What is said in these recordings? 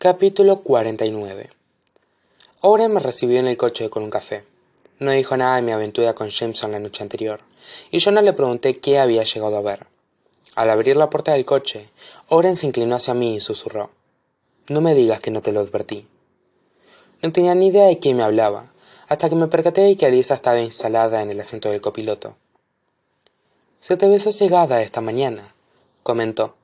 Capítulo 49 Oren me recibió en el coche con un café. No dijo nada de mi aventura con Jameson la noche anterior, y yo no le pregunté qué había llegado a ver. Al abrir la puerta del coche, Oren se inclinó hacia mí y susurró. No me digas que no te lo advertí. No tenía ni idea de quién me hablaba, hasta que me percaté de que Alisa estaba instalada en el asiento del copiloto. Se te ve sosegada esta mañana, comentó.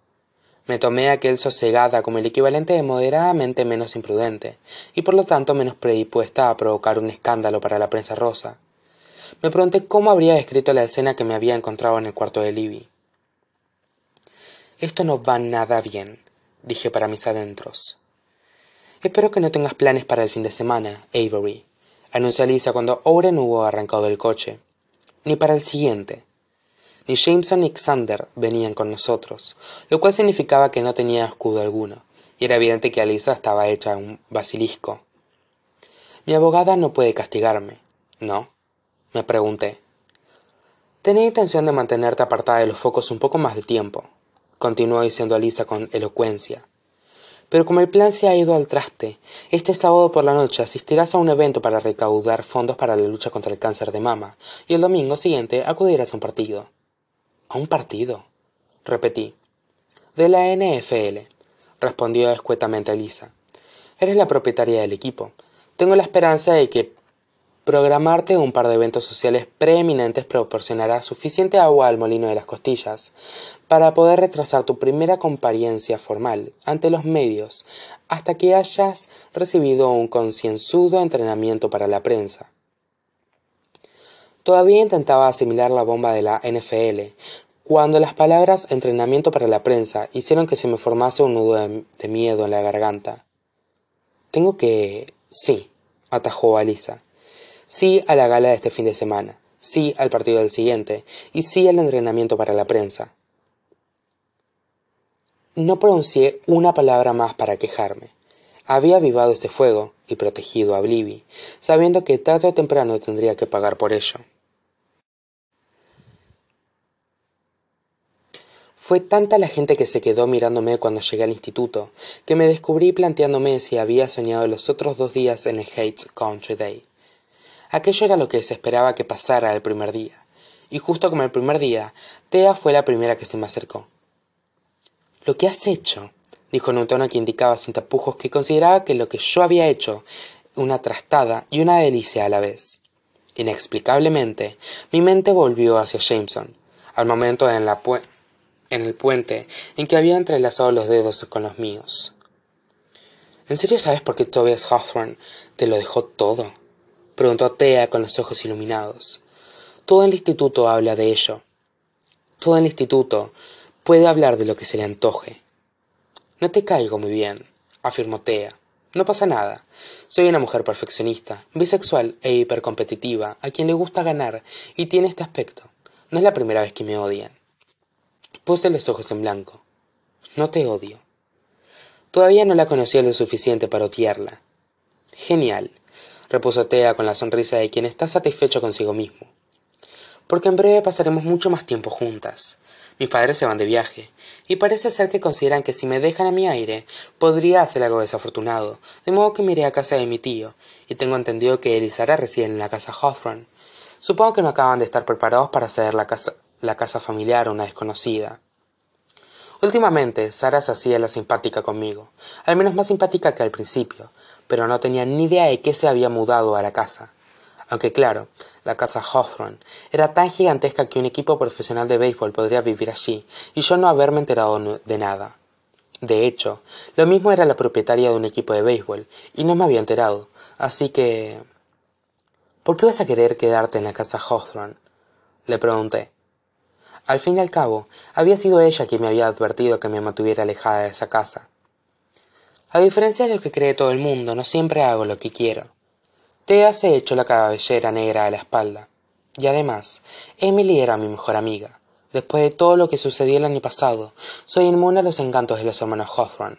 Me tomé aquel sosegada como el equivalente de moderadamente menos imprudente, y por lo tanto menos predispuesta a provocar un escándalo para la prensa rosa. Me pregunté cómo habría descrito la escena que me había encontrado en el cuarto de Libby. Esto no va nada bien, dije para mis adentros. Espero que no tengas planes para el fin de semana, Avery, anunció Lisa cuando Oren hubo arrancado del coche. Ni para el siguiente. Ni Jameson ni Xander venían con nosotros, lo cual significaba que no tenía escudo alguno, y era evidente que Alisa estaba hecha un basilisco. Mi abogada no puede castigarme, ¿no? me pregunté. Tenía intención de mantenerte apartada de los focos un poco más de tiempo, continuó diciendo Alisa con elocuencia. Pero como el plan se ha ido al traste, este sábado por la noche asistirás a un evento para recaudar fondos para la lucha contra el cáncer de mama, y el domingo siguiente acudirás a un partido. ¿A un partido? repetí. De la NFL, respondió escuetamente Elisa. Eres la propietaria del equipo. Tengo la esperanza de que programarte un par de eventos sociales preeminentes proporcionará suficiente agua al molino de las costillas para poder retrasar tu primera compariencia formal ante los medios hasta que hayas recibido un concienzudo entrenamiento para la prensa. Todavía intentaba asimilar la bomba de la NFL, cuando las palabras entrenamiento para la prensa hicieron que se me formase un nudo de, miedo en la garganta. Tengo que. sí, atajó Alisa. Sí a la gala de este fin de semana, sí al partido del siguiente, y sí al entrenamiento para la prensa. No pronuncié una palabra más para quejarme. Había avivado este fuego y protegido a Blivy, sabiendo que tarde o temprano tendría que pagar por ello. Fue tanta la gente que se quedó mirándome cuando llegué al instituto, que me descubrí planteándome si había soñado los otros dos días en el Hates Country Day. Aquello era lo que se esperaba que pasara el primer día, y justo como el primer día, Tea fue la primera que se me acercó. Lo que has hecho, dijo en un tono que indicaba sin tapujos que consideraba que lo que yo había hecho una trastada y una delicia a la vez. Inexplicablemente, mi mente volvió hacia Jameson, al momento en la, en el puente en que había entrelazado los dedos con los míos. ¿En serio sabes por qué Tobias Hawthorne te lo dejó todo? preguntó Thea con los ojos iluminados. Todo el instituto habla de ello. Todo el instituto puede hablar de lo que se le antoje. No te caigo muy bien, afirmó Thea. No pasa nada. Soy una mujer perfeccionista, bisexual e hipercompetitiva, a quien le gusta ganar y tiene este aspecto. No es la primera vez que me odian. Puse los ojos en blanco. No te odio. Todavía no la conocía lo suficiente para odiarla. Genial, repuso Tea con la sonrisa de quien está satisfecho consigo mismo. Porque en breve pasaremos mucho más tiempo juntas. Mis padres se van de viaje, y parece ser que consideran que si me dejan a mi aire, podría hacer algo desafortunado, de modo que me iré a casa de mi tío, y tengo entendido que él y Sara residen en la casa Hawthorne. Supongo que no acaban de estar preparados para ceder la casa, la casa familiar a una desconocida. Últimamente, Sara se hacía la simpática conmigo, al menos más simpática que al principio, pero no tenía ni idea de qué se había mudado a la casa. Aunque claro, la casa Hawthorne era tan gigantesca que un equipo profesional de béisbol podría vivir allí y yo no haberme enterado de nada. De hecho, lo mismo era la propietaria de un equipo de béisbol y no me había enterado, así que... ¿Por qué vas a querer quedarte en la casa Hawthorne? Le pregunté. Al fin y al cabo, había sido ella quien me había advertido que me mantuviera alejada de esa casa. A diferencia de lo que cree todo el mundo, no siempre hago lo que quiero. Tea se echó la cabellera negra a la espalda. Y además, Emily era mi mejor amiga. Después de todo lo que sucedió el año pasado, soy inmune a los encantos de los hermanos Hawthorne.